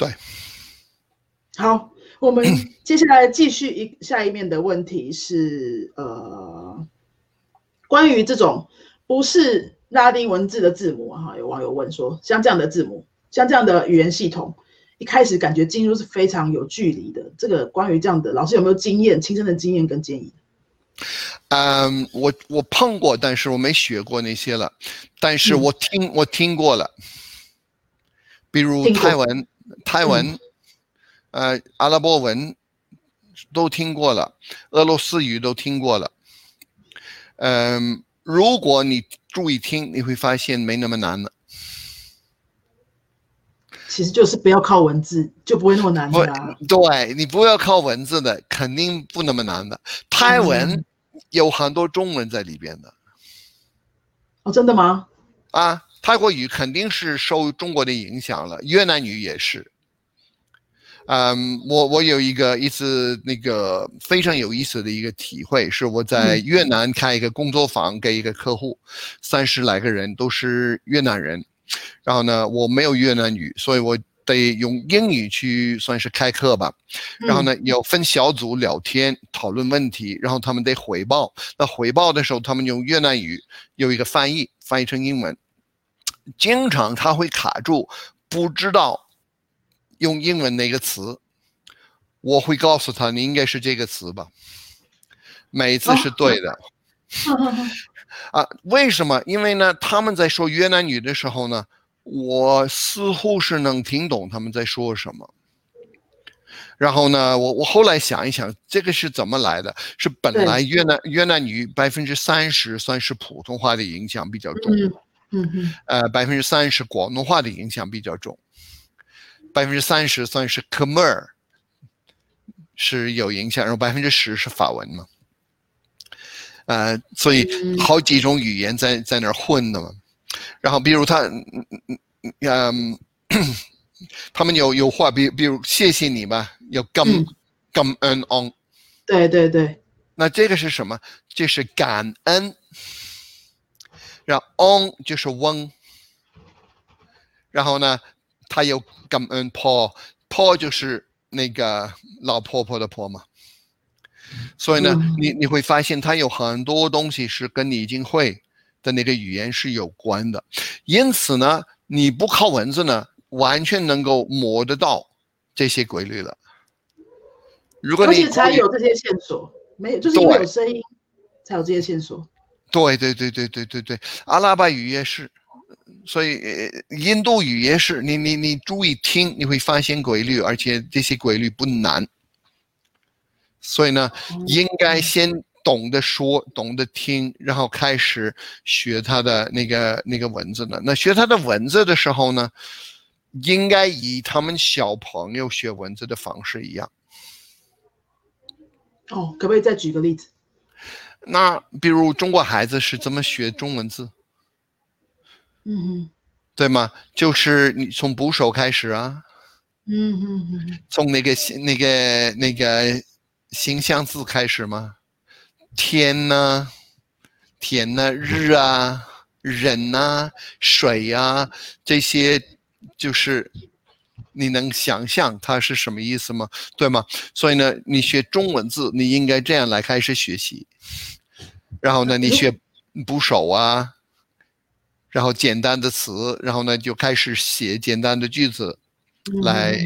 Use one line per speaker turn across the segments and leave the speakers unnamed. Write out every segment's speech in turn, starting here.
对，
好，我们接下来继续一下一面的问题是，呃，关于这种不是拉丁文字的字母哈，有网友问说，像这样的字母，像这样的语言系统，一开始感觉进入是非常有距离的。这个关于这样的，老师有没有经验、亲身的经验跟建议？
嗯，我我碰过，但是我没学过那些了，但是我听我听过了，比如泰文、泰文，呃，阿拉伯文都听过了，俄罗斯语都听过了。嗯，如果你注意听，你会发现没那么难了。
其实就是不要靠文字，就不会那么难的。
对你不要靠文字的，肯定不那么难的。泰文。有很多中文在里边的，
哦，真的吗？
啊，泰国语肯定是受中国的影响了，越南语也是。嗯，我我有一个一次那个非常有意思的一个体会，是我在越南开一个工作坊给一个客户，三十来个人都是越南人，然后呢，我没有越南语，所以我。得用英语去算是开课吧，然后呢，有分小组聊天讨论问题，然后他们得回报。那回报的时候，他们用越南语有一个翻译，翻译成英文，经常他会卡住，不知道用英文哪个词。我会告诉他，你应该是这个词吧，每次是对的。啊，为什么？因为呢，他们在说越南语的时候呢。我似乎是能听懂他们在说什么，然后呢，我我后来想一想，这个是怎么来的？是本来越南越南语百分之三十算是普通话的影响比较重，
嗯嗯，
呃，百分之三十广东话的影响比较重，百分之三十算是 Khmer 是有影响，然后百分之十是法文嘛，呃，所以好几种语言在在那儿混的嘛。然后，比如他，嗯，他们有有话，比比如谢谢你吧，有 gam gam en on，
对对对，
那这个是什么？这是感恩。然后 on 就是翁，然后呢，他有 gam en po，po 就是那个老婆婆的婆嘛。所以呢，你你会发现，他有很多东西是跟你已经会。的那个语言是有关的，因此呢，你不靠文字呢，完全能够摸得到这些规律了。如果你
才有这些线索，没有就是因为有声音才有这些线索。
对对对对对对对，阿拉伯语也是，所以印度语也是。你你你注意听，你会发现规律，而且这些规律不难。所以呢，应该先。懂得说，懂得听，然后开始学他的那个那个文字呢。那学他的文字的时候呢，应该以他们小朋友学文字的方式一样。
哦，可不可以再举个例子？
那比如中国孩子是怎么学中文字？
嗯哼，
对吗？就是你从部首开始
啊。嗯嗯嗯。
从那个那个那个形象字开始吗？天呐，天呐，日啊，人呐，水呀，这些就是你能想象它是什么意思吗？对吗？所以呢，你学中文字，你应该这样来开始学习。然后呢，你学部首啊，然后简单的词，然后呢就开始写简单的句子，来，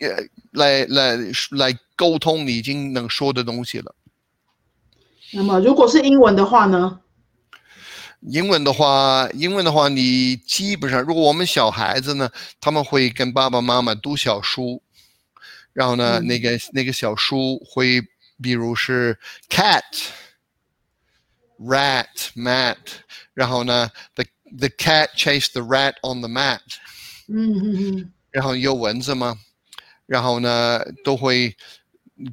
呃，来来来沟通你已经能说的东西了。
那么，如果是英文的话呢？
英文的话，英文的话，你基本上，如果我们小孩子呢，他们会跟爸爸妈妈读小书，然后呢，那个那个小书会，比如是 cat、rat、mat，然后呢，the the cat chased the rat on the mat，
嗯嗯嗯，
然后有蚊子吗？然后呢，都会。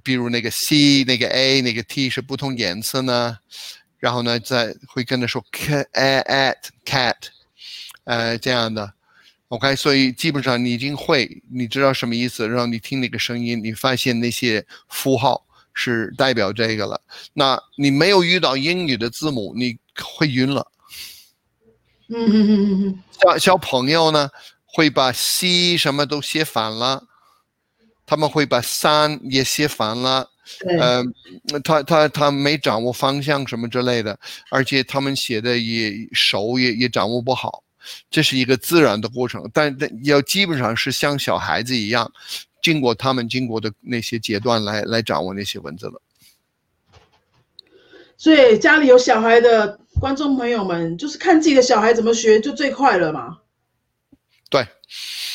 比如那个 C、那个 A、那个 T 是不同颜色呢，然后呢，再会跟他说 cat、at、cat，呃，这样的，OK，所以基本上你已经会，你知道什么意思，然后你听那个声音，你发现那些符号是代表这个了。那你没有遇到英语的字母，你会晕了。
嗯嗯嗯嗯嗯。
小小朋友呢，会把 C 什么都写反了。他们会把三也写反了，
对，
呃，他他他没掌握方向什么之类的，而且他们写的也手也也掌握不好，这是一个自然的过程，但但要基本上是像小孩子一样，经过他们经过的那些阶段来来掌握那些文字的。
所以家里有小孩的观众朋友们，就是看自己的小孩怎么学就最快了嘛，
对，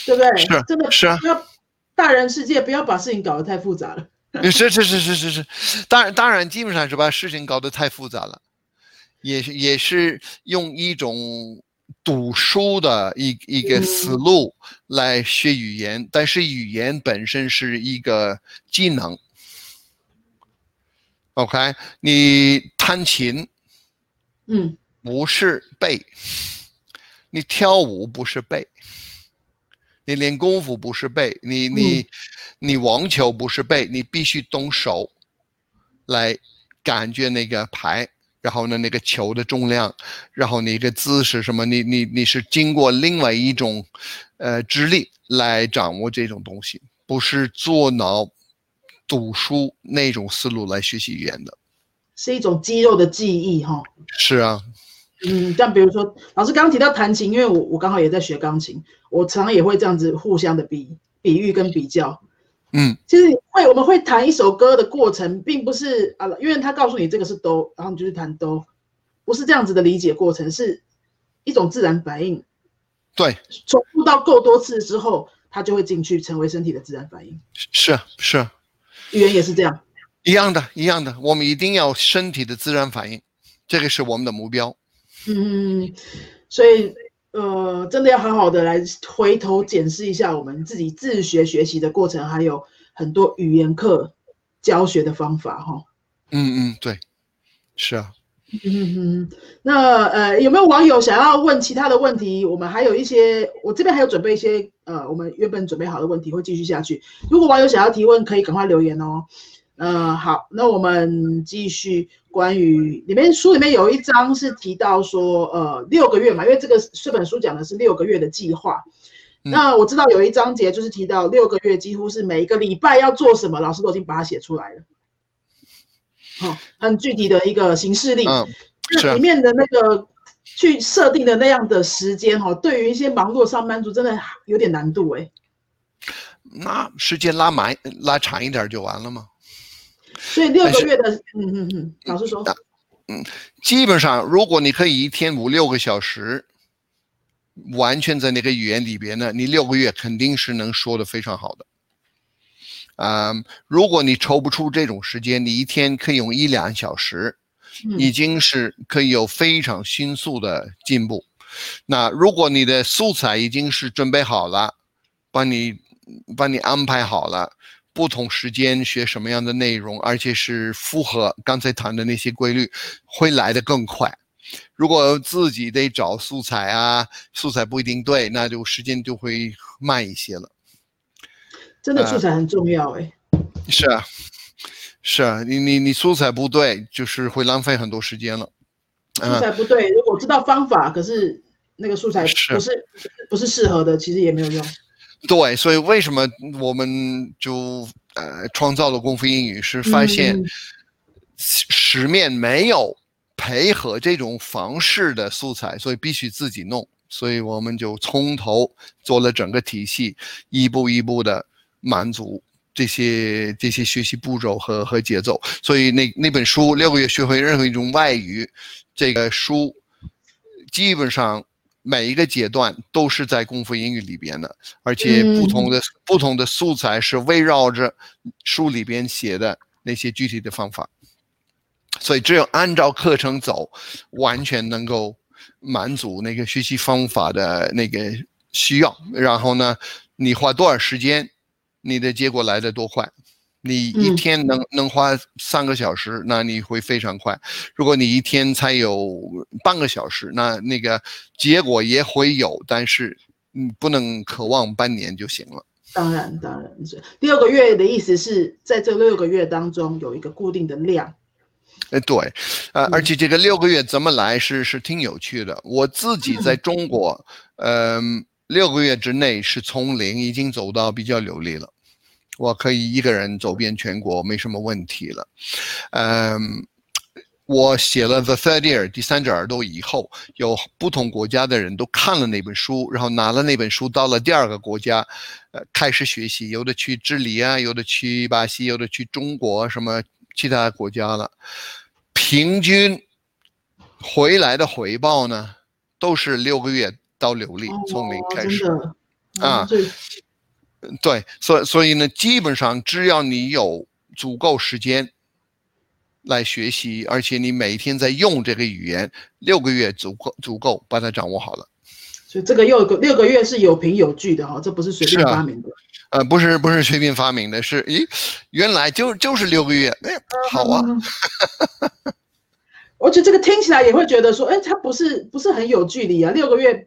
对不对？
是
真的
是啊
要大人世界不要把事情搞得太复杂了。
是是是是是是，当然当然，基本上是把事情搞得太复杂了，也是也是用一种读书的一一个思路来学语言，但是语言本身是一个技能。OK，你弹琴
嗯，
不是背，你跳舞不是背，你练功夫不是背，你你、你网球不是背，你必须动手来感觉那个拍，然后呢那个球的重量，然后那个姿势什么，你你你是经过另外一种呃智力来掌握这种东西，不是做脑读书那种思路来学习语言的。
是一种肌肉的记忆哈。
是啊，
嗯，但比如说，老师刚刚提到弹琴，因为我我刚好也在学钢琴，我常常也会这样子互相的比比喻跟比较。
嗯，
其实会我们会弹一首歌的过程，并不是啊，因为他告诉你这个是哆，然后你就去弹哆，不是这样子的理解过程，是一种自然反应。
对，
重复到够多次之后，它就会进去，成为身体的自然反应。
是啊是啊。
语言也是这样。
一样的，一样的，我们一定要身体的自然反应，这个是我们的目标。
嗯，所以呃，真的要好好的来回头检视一下我们自己自学学习的过程，还有很多语言课教学的方法哈。
嗯嗯，对，是啊。
嗯哼，那呃，有没有网友想要问其他的问题？我们还有一些，我这边还有准备一些呃，我们原本准备好的问题会继续下去。如果网友想要提问，可以赶快留言哦。呃，好，那我们继续关于里面书里面有一章是提到说，呃，六个月嘛，因为这个这本书讲的是六个月的计划。
嗯
那我知道有一章节就是提到六个月几乎是每一个礼拜要做什么，老师都已经把它写出来了。好、很具体的一个行事历。
嗯，
那里面的那个去设定的那样的时间哈、对于一些忙碌的上班族真的有点难度哎。
那时间拉满拉长一点就完了吗？
所以六个月的，嗯嗯嗯，老师说，嗯
基本上，如果你可以一天五六个小时，完全在那个语言里边呢，你六个月肯定是能说的非常好的。啊、如果你抽不出这种时间，你一天可以用一两小时，已
嗯
经是可以有非常迅速的进步。那如果你的素材已经是准备好了，帮你帮你安排好了，不同时间学什么样的内容，而且是符合刚才谈的那些规律，会来得更快。如果自己得找素材啊，素材不一定对，那就时间就会慢一些了。
真的素材很重要哎。
是啊，是啊，你你你素材不对，就是会浪费很多时间了。
素材不对，如果知道方法，可是那个素材
是
不是不是适合的，其实也没有用。
对，所以为什么我们就呃创造了功夫英语，是发现
嗯
市市面没有配合这种方式的素材，所以必须自己弄。所以我们就从头做了整个体系，一步一步的满足这些这些学习步骤和和节奏。所以那那本书《六个月学会任何一种外语》，这个书基本上每一个阶段都是在功夫英语里边的，而且不同的、不同的素材是围绕着书里边写的那些具体的方法，所以只有按照课程走，完全能够满足那个学习方法的那个需要。然后呢，你花多少时间，你的结果来的多快。你一
嗯
天能、能花三个小时，那你会非常快。如果你一天才有半个小时，那那个结果也会有，但是你不能渴望半年就行了。
当然当然是六个月的意思是在这六个月当中有一个固定的量。
呃，对，呃，
嗯
而且这个六个月怎么来是是挺有趣的。我自己在中国，嗯、六个月之内是从零已经走到比较流利了。我可以一个人走遍全国，没什么问题了。嗯，我写了《The Third Ear》第三只耳朵以后，有不同国家的人都看了那本书，然后拿了那本书到了第二个国家，呃，开始学习，有的去智利啊，有的去巴西，有的去中国什么其他国家了，平均回来的回报呢，都是六个月到流利，从零开始。啊，对，所以所以呢，基本上只要你有足够时间来学习，而且你每天在用这个语言，六个月足够足够把它掌握好了。
所以这个六个六个月是有凭有据的哈，这不是随便发明的。
呃，不是不是随便发明的，是咦，原来就就是六个月，哎，好啊。
而且这个听起来也会觉得说，哎，它不是不是很有距离啊，六个月。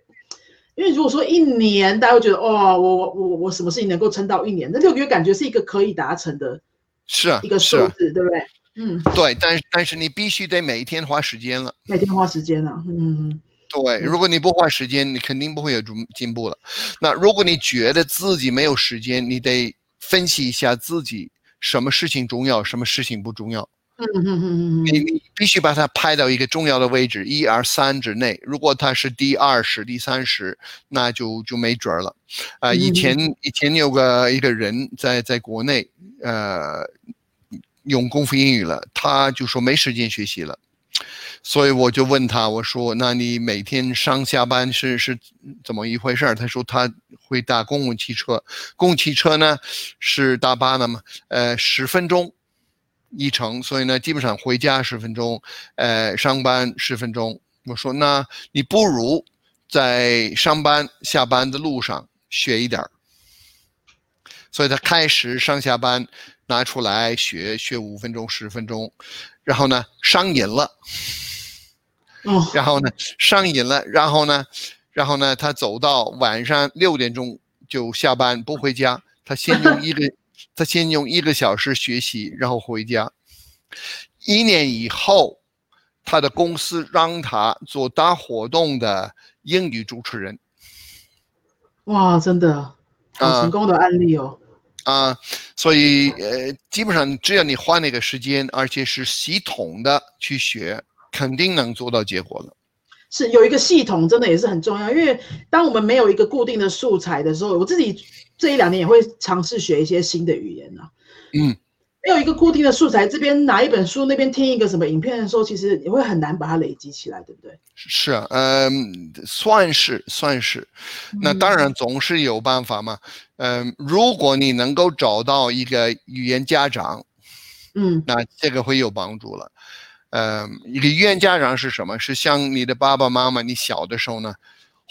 因为如果说一年，大家会觉得哦，我我我我什么事情能够撑到一年？那六个月感觉是一个可以达成的，
是啊，
一个数字，对不对？嗯，
对，但是但是你必须得每一天花时间了，
每天花时间了，嗯，
对，如果你不花时间，你肯定不会有进进步了。那如果你觉得自己没有时间，你得分析一下自己什么事情重要，什么事情不重要。嗯嗯嗯嗯你你必须把它拍到一个重要的位置，一二三之内。如果它是第二十、第三十，那就就没准儿了。啊，以前以前有个一个人在在国内，呃，用功夫英语了，他就说没时间学习了，所以我就问他，我说那你每天上下班是是怎么一回事？他说他会搭公共汽车，公共汽车呢是大巴的嘛，呃，十分钟。一程，所以呢，基本上回家十分钟，呃，上班十分钟。我说，那你不如在上班下班的路上学一点儿。所以他开始上下班拿出来学，学五分钟、十分钟，然后呢上瘾了，
嗯，
然后呢上瘾了，然后呢，然后呢他走到晚上六点钟就下班不回家，他先用一个。他先用一个小时学习，然后回家。一年以后，他的公司让他做大活动的英语主持人。
哇，真的，很成功的案例哦。
啊，所以呃，基本上只要你花那个时间，而且是系统的去学，肯定能做到结果了。
是有一个系统，真的也是很重要。因为当我们没有一个固定的素材的时候，我自己。这一两年也会尝试学一些新的语言呢。
嗯，
没有一个固定的素材，这边拿一本书，那边听一个什么影片的时候，其实也会很难把它累积起来，对不对？
是啊，嗯，算是算是。那当然总是有办法嘛。嗯，如果你能够找到一个语言家长，
嗯，
那这个会有帮助了。嗯，一个语言家长是什么？是像你的爸爸妈妈，你小的时候呢？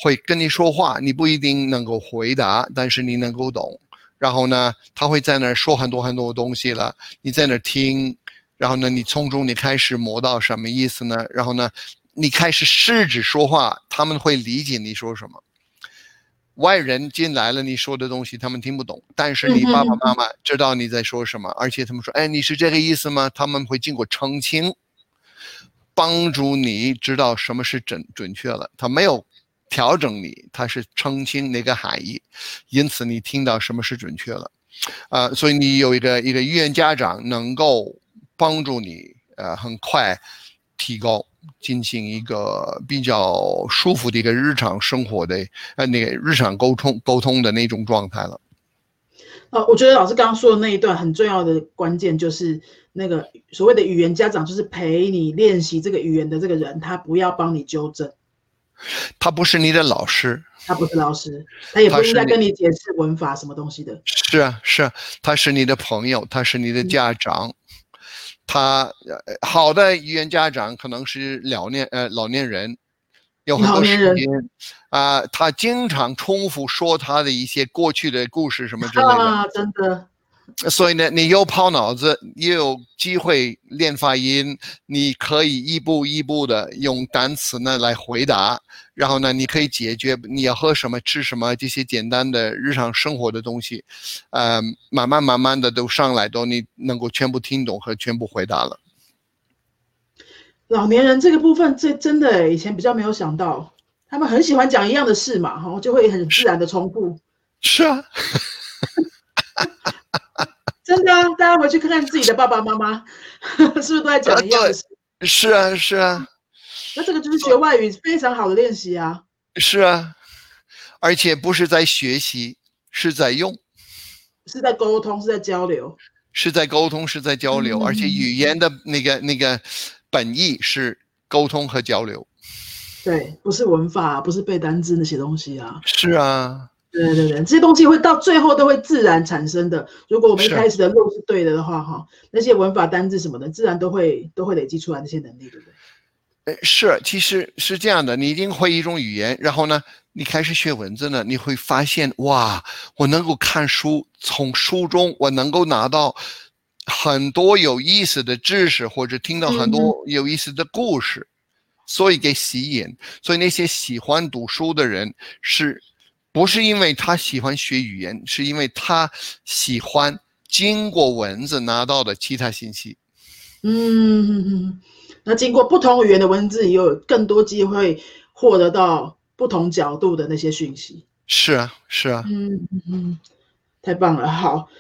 会跟你说话，你不一定能够回答，但是你能够懂。然后呢，他会在那儿说很多很多东西了，你在那儿听。然后呢，你从中你开始摸到什么意思呢？然后呢，你开始试着说话，他们会理解你说什么。外人进来了，你说的东西他们听不懂，但是你爸爸妈妈知道你在说什么，而且他们说：“哎，你是这个意思吗？”他们会经过澄清，帮助你知道什么是准准确了。他没有。调整你，它是澄清那个含义，因此你听到什么是准确了，啊，所以你有一个一个语言家长能够帮助你，呃，很快提高，进行一个比较舒服的一个日常生活的，呃，那个日常沟通沟通的那种状态了。
呃，我觉得老师刚刚说的那一段很重要的关键就是那个所谓的语言家长，就是陪你练习这个语言的这个人，他不要帮你纠正。
他不是你的老师，
他不是老师，他也不应该跟你解释文法什么东西的。
是啊，是啊，他是你的朋友，他是你的家长。他好的语言家长可能是老年呃老年人，有很多时间啊，他经常重复说他的一些过去的故事什么之类的。
啊，真的。
所以呢，你又抛脑子，又有机会练发音，你可以一步一步的用单词呢来回答，然后呢，你可以解决你要喝什么、吃什么这些简单的日常生活的东西，呃，慢慢慢慢的都上来，都你能够全部听懂和全部回答了。
老年人这个部分，这真的以前比较没有想到，他们很喜欢讲一样的事嘛，哈，就会很自然的重复。
是啊。
真的啊，大家回去看看自己的爸爸妈妈，是不是都在讲一样的事？
是啊，是啊。
那这个就是学外语非常好的练习啊。
是啊，而且不是在学习，是在用，
是在沟通，是在交流，
是在沟通，是在交流。而且语言的那个那个本意是沟通和交流。
对，不是文法，不是背单词那些东西啊。
是啊。
对对对，这些东西会到最后都会自然产生的。如果我们一开始的路是对的的话，哈，那些文法、单字什么的，自然都会都会累积出来那些能力，对不对？
呃，是，其实是这样的。你一定会一种语言，然后呢，你开始学文字呢，你会发现，哇，我能够看书，从书中我能够拿到很多有意思的知识，或者听到很多有意思的故事，所以给吸引。所以那些喜欢读书的人是。不是因为他喜欢学语言，是因为他喜欢经过文字拿到的其他信息。
嗯，那经过不同语言的文字，也有更多机会获得到不同角度的那些讯息。
是啊，是啊。
嗯嗯，太棒了。好，